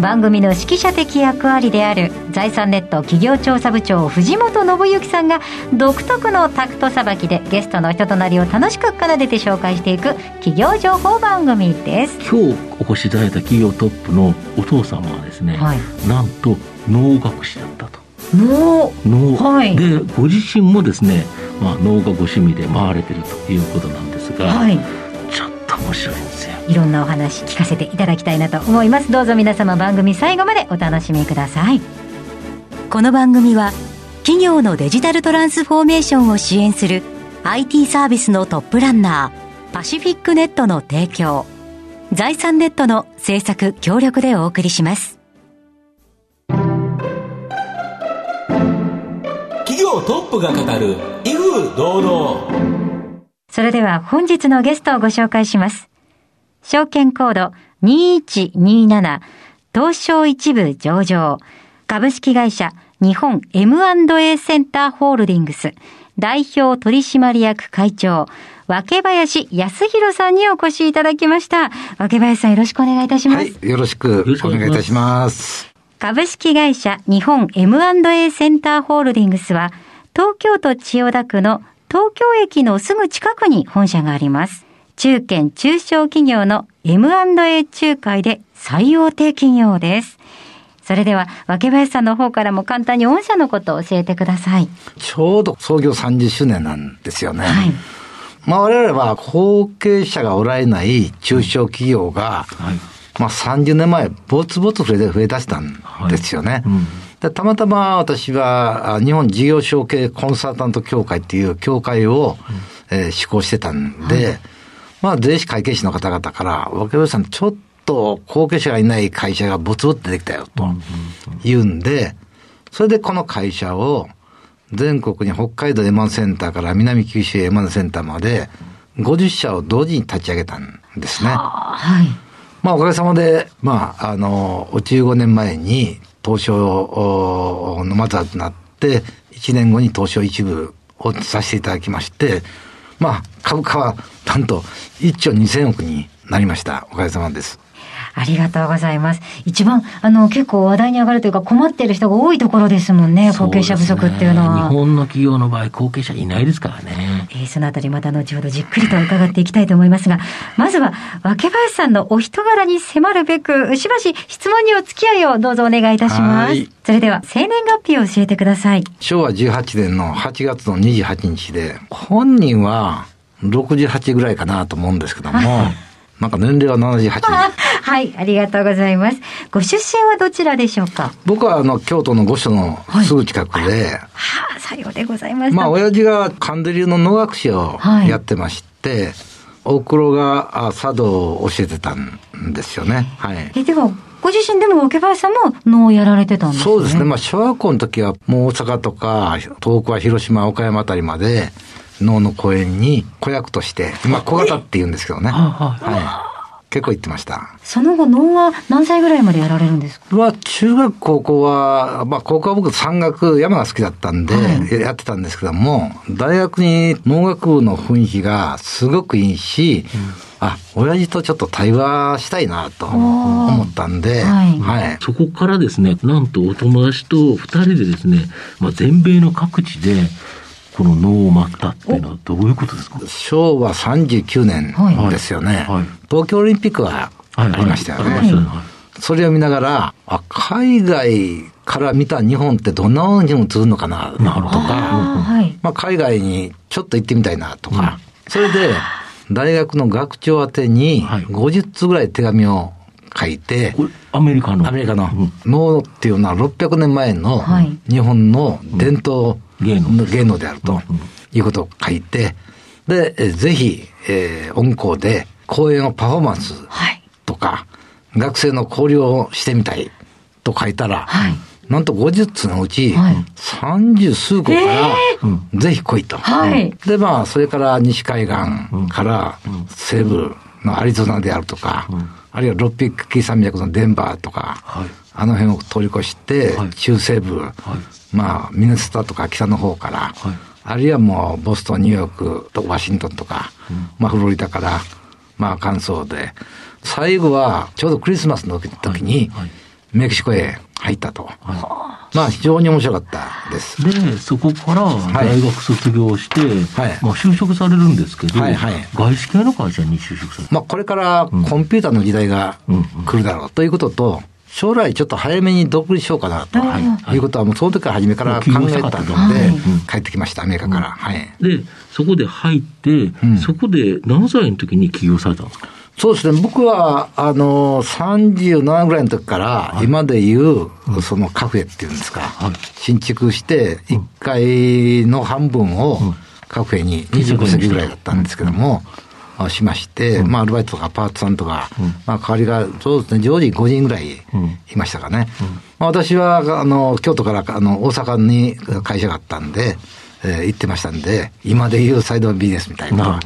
番組の指揮者的役割である財産ネット企業調査部長藤本信之さんが独特のタクトさばきでゲストの人となりを楽しく奏でて紹介していく企業情報番組です。今日お越しいただいた企業トップのお父様はですね、はい。なんと能楽師だったと。の能、はい。でご自身もですね、まあ、能がご趣味で回られてるということなんですが、はい。ちょっと面白いいろんなお話聞かせていただきたいなと思います。どうぞ皆様番組最後までお楽しみください。この番組は企業のデジタルトランスフォーメーションを支援する IT サービスのトップランナーパシフィックネットの提供財産ネットの制作協力でお送りします。企業トップが語る威風堂々。それでは本日のゲストをご紹介します。証券コード2127東証一部上場株式会社日本 M&A センターホールディングス代表取締役会長若林康弘さんにお越しいただきました。若林さんよろしくお願いいたします。はい、よろしくお願いいたします。株式会社日本 M&A センターホールディングスは、東京都千代田区の東京駅のすぐ近くに本社があります。中堅中小企業の M&A 仲介で最大手企業です。それでは、若林さんの方からも簡単に御社のことを教えてください。ちょうど創業30周年なんですよね。はい。まあ我々は後継者がおられない中小企業が、はいまあ30年前、ぼつぼつ増え増え出したんですよね。うんでたまたま私は、あ日本事業承継コンサルタント協会っていう協会を、えー施行してたんで、まあ税理士会計士の方々から、若林さん、ちょっと後継者がいない会社がぼつぼつ出てきたよ、と言うんで、それでこの会社を全国に北海道エマンセンターから南九州エマンセンターまで50社を同時に立ち上げたんですね。はい。まあ、おかげさまで、まあ、あの、15年前に東証おのまずはなって、1年後に東証一部をさせていただきまして、まあ、株価はなんと1兆2000億になりました。おかげさまです。ありがとうございます。一番、あの、結構話題に上がるというか困っている人が多いところですもんね、後継者不足っていうのは。日本の企業の場合後継者いないですからねえーそのあたりまた後ほどじっくりと伺っていきたいと思いますが、まずは、若林さんのお人柄に迫るべく、しばし質問にお付き合いをどうぞお願いいたしますはい。それでは、生年月日を教えてください。昭和18年の8月の28日で、本人は68ぐらいかなと思うんですけども、なんか年齢は78。はい、ありがとうございます。ご出身はどちらでしょうか？僕はあの、京都の御所のすぐ近くで、はあ、さようでございました。まあ、親父が神田流の能楽師をはいやってまして、おふくろがあ茶道を教えてたんですよね。はい。え、では、ご自身でも若林さんも能をやられてたんですね？そうですね。まあ、小学校の時は、もう大阪とか、東北は広島、岡山あたりまで、能の公演に子役として、まあ、小型って言うんですけどね。はい。結構行ってました。その後、能は何歳ぐらいまでやられるんですか？まあ、中学、高校は、まあ、高校は僕山岳、山が好きだったんで、やってたんですけども、大学に農学部の雰囲気がすごくいいし、あ、親父とちょっと対話したいなと思ったんで、はい。はい。そこからですね、なんとお友達と二人でですね、まあ、全米の各地で、この能を待ったっていうのはどういうことですか？昭和39年ですよね。はい。はい東京オリンピックはありましたよね。ありましたね。はい。それを見ながら、あ、海外から見た日本ってどんな風に映るのかな、とか。まあ、海外にちょっと行ってみたいなとか、それで、大学の学長宛てにはい。50通ぐらい手紙を書いて、アメリカの？アメリカの。うん。能っていうのは600年前のはい。日本の伝統芸能。の芸能であるということを書いて、で、えぜひ、えー、音校で講演をパフォーマンスはい。とか、学生の交流をしてみたいと書いたら、はい。なんと50つのうちはい、30数個から、ぜひ来いと。はい。で、まあ、それから西海岸から西部のアリゾナであるとか、あるいはロッピック山脈のデンバーとか、はい。あの辺を通り越してはい、中西部、まあ、ミネソタとか北の方から、はい。あるいはもうボストン、ニューヨークとワシントンとか、まあフロリダから、まあ乾燥で、最後はちょうどクリスマスの時にはい。はいメキシコへ入ったと。まあ非常に面白かったです。で、そこから大学卒業して、はい。まあ就職されるんですけど、はいはい。外資系の会社に就職される。まあこれからコンピューターの時代が来るだろうということと、将来ちょっと早めに独立しようかなと、い、うことはもうその時から初めから考えたので、帰ってきました、アメリカから。はい。で、そこで入って、ん。そこで何歳の時に起業されたんですか？そうですね。僕は、あの、37ぐらいの時から、今で言う、そのカフェっていうんですか、はい。新築して、1階の半分をカフェに25席ぐらいだったんですけども、あしまして、まあ、アルバイトとかパートさんとか、まあ、代わりが、そうですね、常時5人ぐらいいましたかね。まあ、私は、あの、京都から、あの、大阪に会社があったんで、えー行ってましたんで、今で言うサイドビジネスみたいな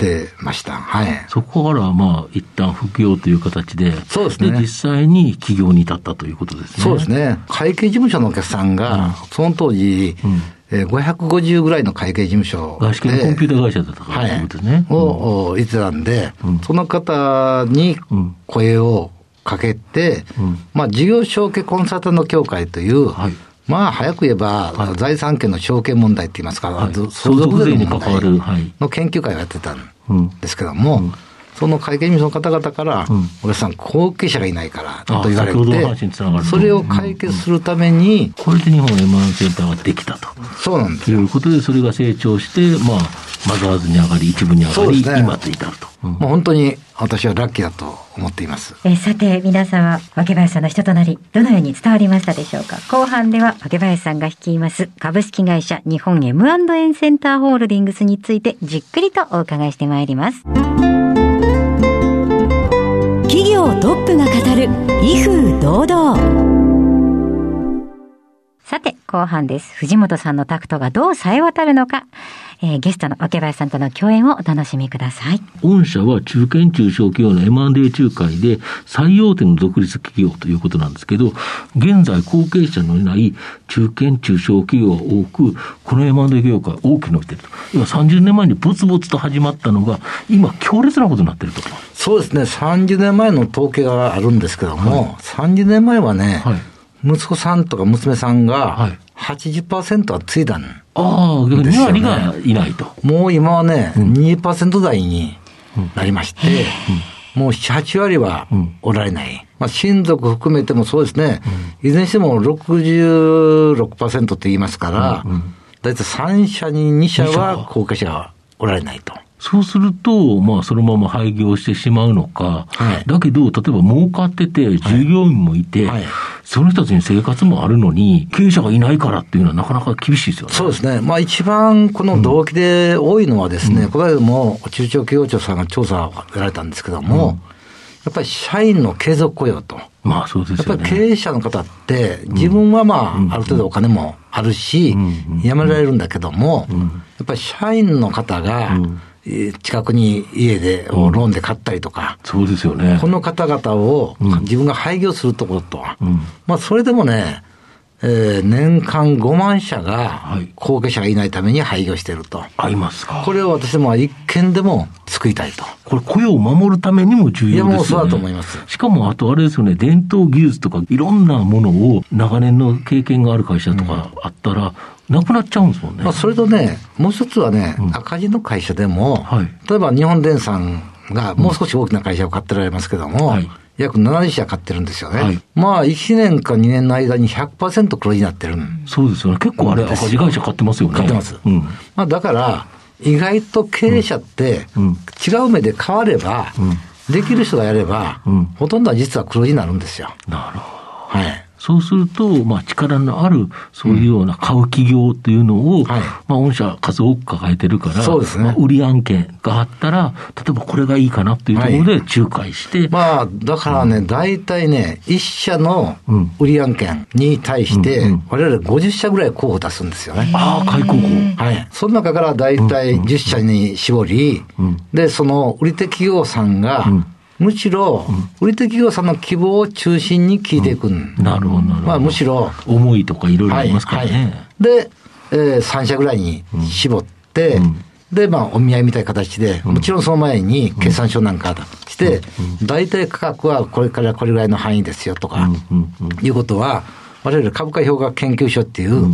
なるほど。うんやってました。はい。そこから、まあ、一旦副業という形で、そうですね実際に起業に至ったということですね。そうですね。会計事務所のお客さんが、その当時、えー550ぐらいの会計事務所外資系のコンピューター会社だったからということですね。を、を言ってたんで、その方に声をかけて、まあ、事業承継コンサルタント協会という、はいまあ、早く言えば、財産権の承継問題って言いますか、はい。相相続税にの問関わるはい。の研究会をやってたんですけども、その会計事務所の方々から、お客さん、後継者がいないから、と言われて、るそれを解決するために、これで日本 M1 センターができたと。そうなん。ですということで、それが成長して、まあ、マザーズに上がり、一部に上がり、ね。今と至ると。うん。もう本当に私はラッキーだと思っています。えーさて皆様若林さんの人となりどのように伝わりましたでしょうか？後半では若林さんが率います株式会社日本 M&N センターホールディングスについてじっくりとお伺いしてまいります。企業トップが語る威風堂々さて、後半です。藤本さんのタクトがどう冴え渡るのか、えーゲストの若林さんとの共演をお楽しみください。御社は中堅中小企業の M&A 仲介で最大手の独立企業ということなんですけど、現在後継者のいない中堅中小企業が多く、この M&A 業界大きく伸びていると。今30年前にぼつぼつと始まったのが、今強烈なことになっていると。そうですね、30年前の統計があるんですけども、30年前はね、はい息子さんとか娘さんはがい80%はついだん。ああ、逆に2ですよね。割がいないと。もう今はね、2%台になりまして、もう7、8割はおられない。まあ、親族含めてもそうですね、いずれにしても66%って言いますから、だいたい3社に2社は。後継者がおられないと。そうすると、まあ、そのまま廃業してしまうのか、はい。だけど、例えば儲かってて、従業員もいて、はい。その人たちに生活もあるのに、経営者がいないからっていうのはなかなか厳しいですよね。そうですね。まあ一番この動機で多いのはですね、この間も中小企業庁さんが調査をやられたんですけども、やっぱり社員の継続雇用と。まあ、そうですよね。やっぱり経営者の方って、自分はまあ、ある程度お金もあるし、辞められるんだけども、やっぱり社員の方が、えー近くに家で、ローンで買ったりとか、そうですよねこ。の方々を自分が廃業するところと、んまあそれでもね、えー年間5万社がはい後継者がいないために廃業していると。合いますか。これを私どもは一件でも救いたいと。これ雇用を守るためにも重要ですよね。いやもうそうだと思いますしかも、あとあれですよね、伝統技術とかいろんなものを長年の経験がある会社とかあったら、なくなっちゃうんですもんね。まあそれとね、もう一つはね、赤字の会社でも、はい例えば日本電産がもう少し大きな会社を買ってられますけども、はい約70社買ってるんですよね。はいまあ1年か2年の間に100%黒字になってるんそうですよね。結構あれ、赤字会社買ってますよね。買ってます。うん。まあ、だから、意外と経営者ってうん、違う目で変われば、できる人がやれば、うんほとんどは実は黒字になるんですよ。なるほど。はい。そうすると、まあ、力のある、そういうような買う企業っていうのを、はい。まあ、御社数多く抱えてるから、そうですね。まあ、売り案件があったら、例えばこれがいいかなっていうところで仲介して、まあ、だからね、大体ね、1社のうん。売り案件に対してうんうん、我々50社ぐらい候補出すんですよね。ああ、開口法。はい。その中から大体10社に絞り、うん。で、その売り手企業さんが、うんむしろ、売り手企業さんの希望を中心に聞いていく。ん。なるほど、なるほど。まあ、むしろ、思いとかいろいろありますからね。で、えー、3社ぐらいに絞って、うん。で、まあ、お見合いみたいな形で、もちろんその前に決算書なんかして、大体価格はこれからこれぐらいの範囲ですよとか、いうことは、我々株価評価研究所っていう、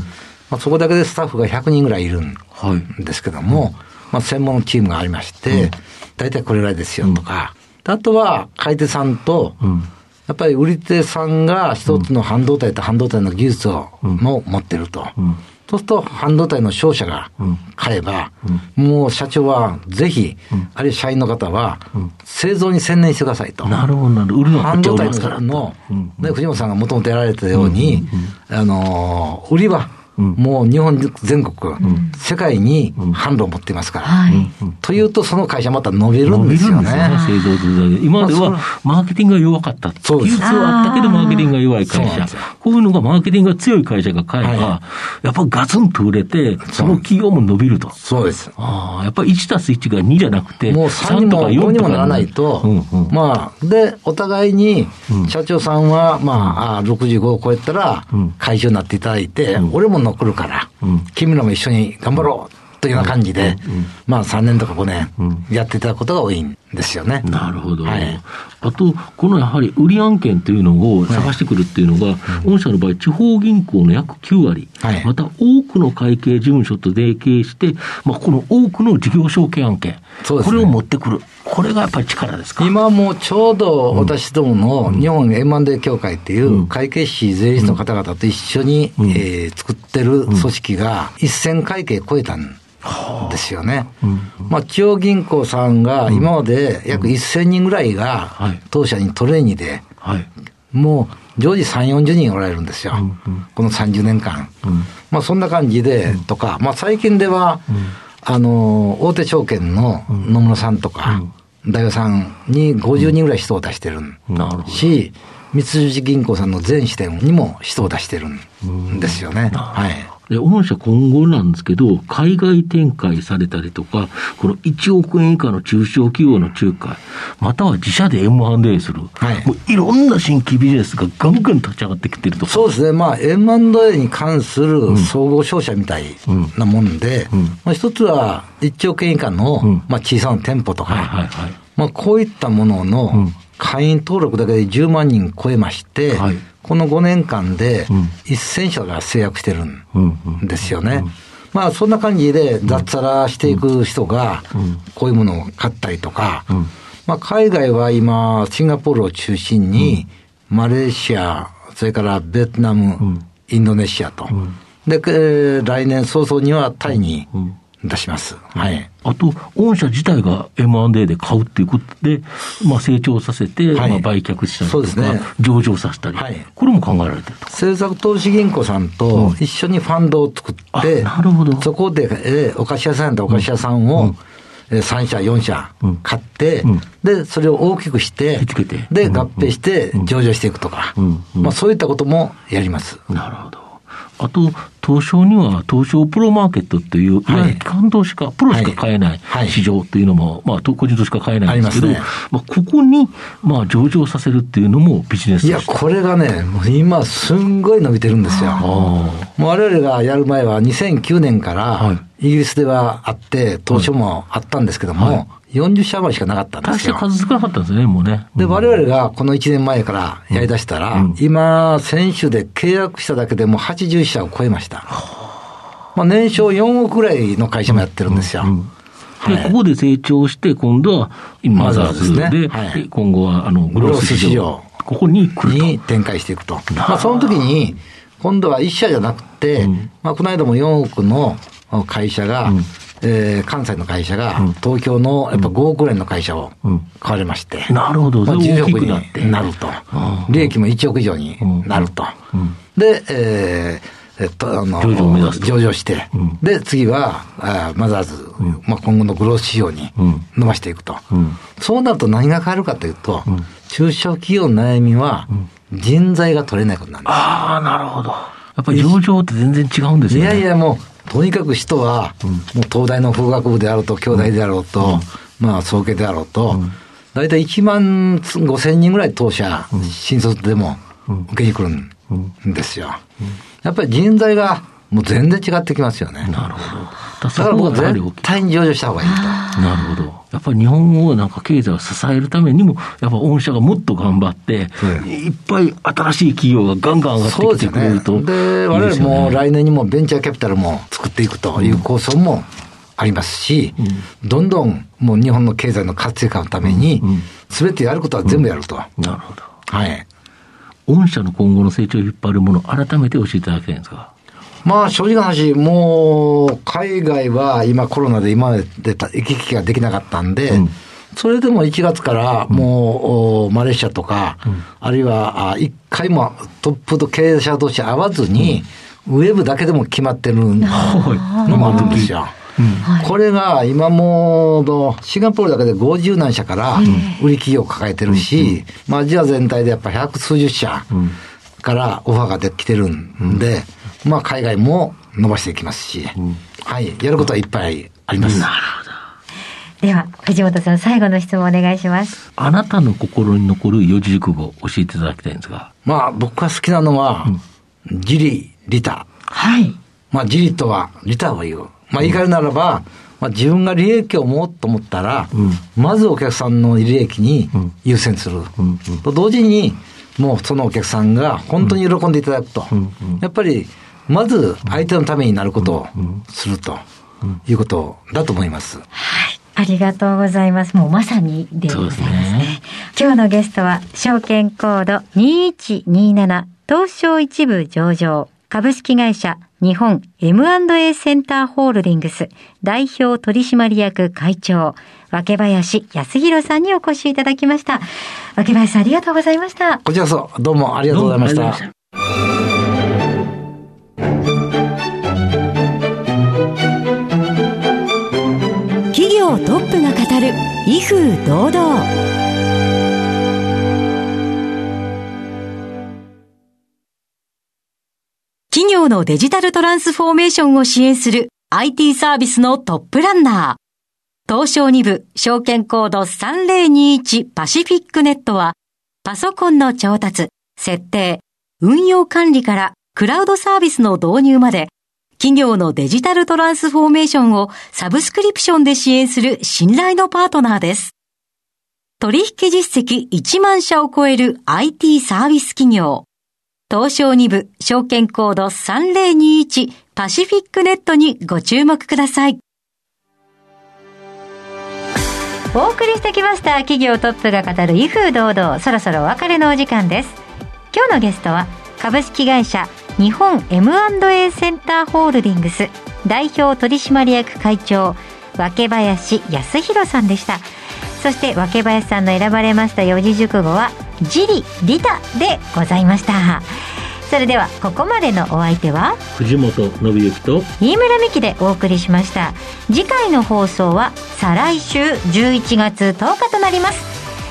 まあ、そこだけでスタッフが100人ぐらいいるんはい。ですけども、まあ、専門のチームがありまして、大体これぐらいですよとか、あとは買い手さんと、うん。やっぱり売り手さんが一つの半導体と半導体の技術を、も持ってると。ん。そうすると、半導体の商社が買えば、もう社長はぜひ、あるいは社員の方は、製造に専念してくださいと。なるほど、なるほど。半導体。の、うん。ね、藤本さんがもともとやられてたように、あのー売りは、もう日本全国、世界に販路を持っていますから。はい。というと、その会社また伸びる伸んですよねね。、製造というだけで。今まではまあマーケティングが弱かった。そうです技術はあったけど、マーケティングが弱い会社。こういうのがマーケティングが強い会社が買えばは、やっぱガツンと売れて、その企業も伸びると。そうです。ああ、やっぱり1たす1が2じゃなくて、もう3にも5にもならないと、うんうんまあ、で、お互いに、社長さんは、まあ、あ65を超えたらうん、会長になっていただいて、俺も残るから、うん君らも一緒に頑張ろうというような感じで、まあ、3年とか5年やっていただくことが多いんですよね。なるほど。はい。あと、このやはり売り案件というのを探してくるっていうのが、御社の場合、地方銀行の約9割、はい。また多くの会計事務所と提携して、まあ、この多くの事業承継案件、ね。これを持ってくる。これがやっぱり力ですか？今もちょうど私どもの日本 M&A 協会っていう会計士税理士の方々と一緒に、えー作ってる組織が一線会計超えたんですよね。まあ、地方銀行さんが今まで約1000人ぐらいがはい。当社にトレーニーで、はい。もう常時3、40人おられるんですよ。この30年間。まあそんな感じで、とか、まあ最近では、あの、大手証券の野村さんとか、大和さんに50人ぐらい人を出してるんなるほど。し、三菱銀行さんの全支店にも人を出してるんですよね。はい。で、御社今後なんですけど、海外展開されたりとか、この1億円以下の中小企業の仲介、または自社で M&A する、はい。もういろんな新規ビジネスがガンガン立ち上がってきてると。そうですね。まあ、M&A に関する総合商社みたいなもんで、まあ一つは1億円以下の、ん。まあ小さな店舗とか、はいはいはい。まあ、こういったものの会員登録だけで10万人超えまして、はいこの5年間でん。1000社が制約してるんですよね。まあ、そんな感じで脱サラしていく人が、こういうものを買ったりとか、まあ、海外は今、シンガポールを中心に、マレーシア、それからベトナム、インドネシアと。で、えー来年早々にはタイに出します。はい。あと、御社自体が M&A で買うっていうことで、まあ、成長させて、はい。まあ、売却したりとか、そうですね。上場させたり、はい。これも考えられてると。政策投資銀行さんと一緒にファンドを作って、あなるほど。そこで、えーお菓子屋さんやったらお菓子屋さんを、えー3社、4社うん。買って、うん。で、それを大きくしてて、で、うん。合併して上場していくとか、うん。うん。まあそういったこともやります。なるほど。あと、東証には東証プロマーケットっていう、い。わゆる機関投資家、プロしか買えないはい。市場っていうのも、まあ、と個人投資家買えないんですけど、ありますね。まあ、ここに、まあ、上場させるっていうのもビジネスいや。これがね、もう今すんごい伸びてるんですよ。あもう我々がやる前は2009年かはら、イギリスではあって、当初もあったんですけども、はい40社余りしかなかったんですよ。数少なかったんですね、もうね。で、うん我々がこの1年前からやり出したら、うん今、選手で契約しただけでもう80社を超えました。まあ、年商4億ぐらいの会社もやってるんですよ。うんで、はいここで成長して、今度は、マザーズで、ですねはい今後は、あの、グロース市場。ここに来ると。に展開していくと。まあ、その時に、今度は1社じゃなくて、うんまあ、この間も4億の会社が、えー関西の会社が、東京のやっぱ5億円の会社を買われまして、なるほど。まあ、それ大10億きくなって。になると。利益も1億以上になると。で、えーえっと、あの、上場して、で、次は、あーマザーズ、まあ、今後のグロース市場に伸ばしていくと。そうなると何が変わるかというと、中小企業の悩みは、人材が取れないことなんです。ああ、なるほど。やっぱり上場って全然違うんですよね。いやいや、もう、とにかく人は、もう東大の法学部であろうと、京大であろうと、まあ、総計であろうと、大体1万5千人ぐらい当社、新卒でも受けに来るん。ですよ。やっぱり人材が、もう全然違ってきますよね。なるほど。だだから僕は絶対に上場した方がいいと。なるほど。やっぱり日本をなんか経済を支えるためにも、やっぱ御社がもっと頑張って、うんいっぱい新しい企業がガンガン上がってきて。くれるといいで、です我々。も来年にもベンチャーキャピタルも作っていくという構想もありますし、どんどんもう日本の経済の活性化のために、すべてやることは全部やると。なるほど。はい。御社の今後の成長を引っ張るもの、改めて教えていただきたいんですが。まあ正直な話、もう海外は今コロナで今までた行き来ができなかったんで、それでも1月からもう、おマレーシアとか、あるいはあ一回もトップと経営者同士会わずに、ウェブだけでも決まってるのもあるんですよ。これが今もうシンガポールだけで50何社から売り企業を抱えてるし、まあアジア全体でやっぱ百数十社からオファーができてるんで、まあ海外も伸ばしていきますし、はい、やることはいっぱいあります。では、藤本さん、最後の質問お願いします。あなたの心に残る四字熟語を教えていただきたいんですが。まあ僕が好きなのは、自利、利他。はい。まあ自利とは利他を言う。まあ言い換えるならば、まあ自分が利益を持おうと思ったら、まずお客さんの利益に優先する。と同時に、もうそのお客さんが本当に喜んでいただくと。やっぱり、まず相手のためになることをするということだと思います。はい。ありがとうございます。もうまさにでございますそうですね。ね今日のゲストは、証券コード2127東証一部上場株式会社日本 M&A センターホールディングス代表取締役会長若林康弘さんにお越しいただきました。若林さんありがとうございました。こちらこそどうもありがとうございましどうもありがとうございまた。企業トップが語る威風堂々。企業のデジタルトランスフォーメーションを支援する IT サービスのトップランナー。東証2部証券コード3021パシフィックネットはパソコンの調達、設定、運用管理からクラウドサービスの導入まで企業のデジタルトランスフォーメーションをサブスクリプションで支援する信頼のパートナーです。取引実績1万社を超える IT サービス企業。東証2部証券コード3021パシフィックネットにご注目ください。お送りしてきました企業トップが語る威風堂々そろそろお別れのお時間です今日のゲストは株式会社日本 M&A センターホールディングス代表取締役会長若林康弘さんでした。そして若林さんの選ばれました四字熟語は「自利利他」でございました。それではここまでのお相手は藤本信之と飯村美希でお送りしました。次回の放送は再来週11月10日となります。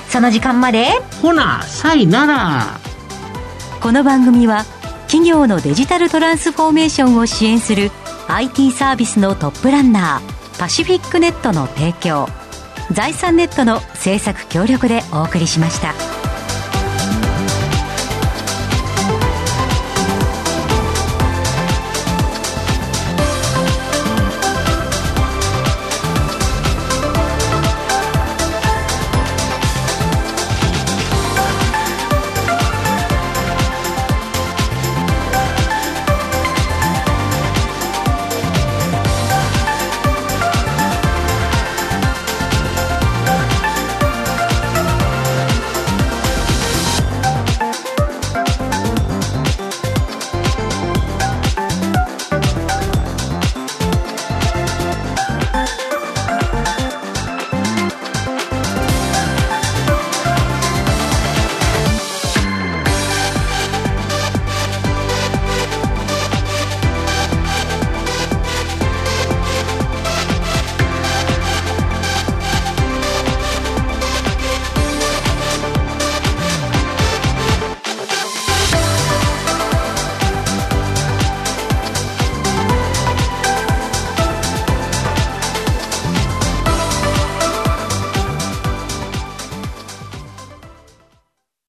その時間まで。ほな、さいなら。この番組は企業のデジタルトランスフォーメーションを支援する IT サービスのトップランナーパシフィックネットの提供財産ネットの制作協力でお送りしました。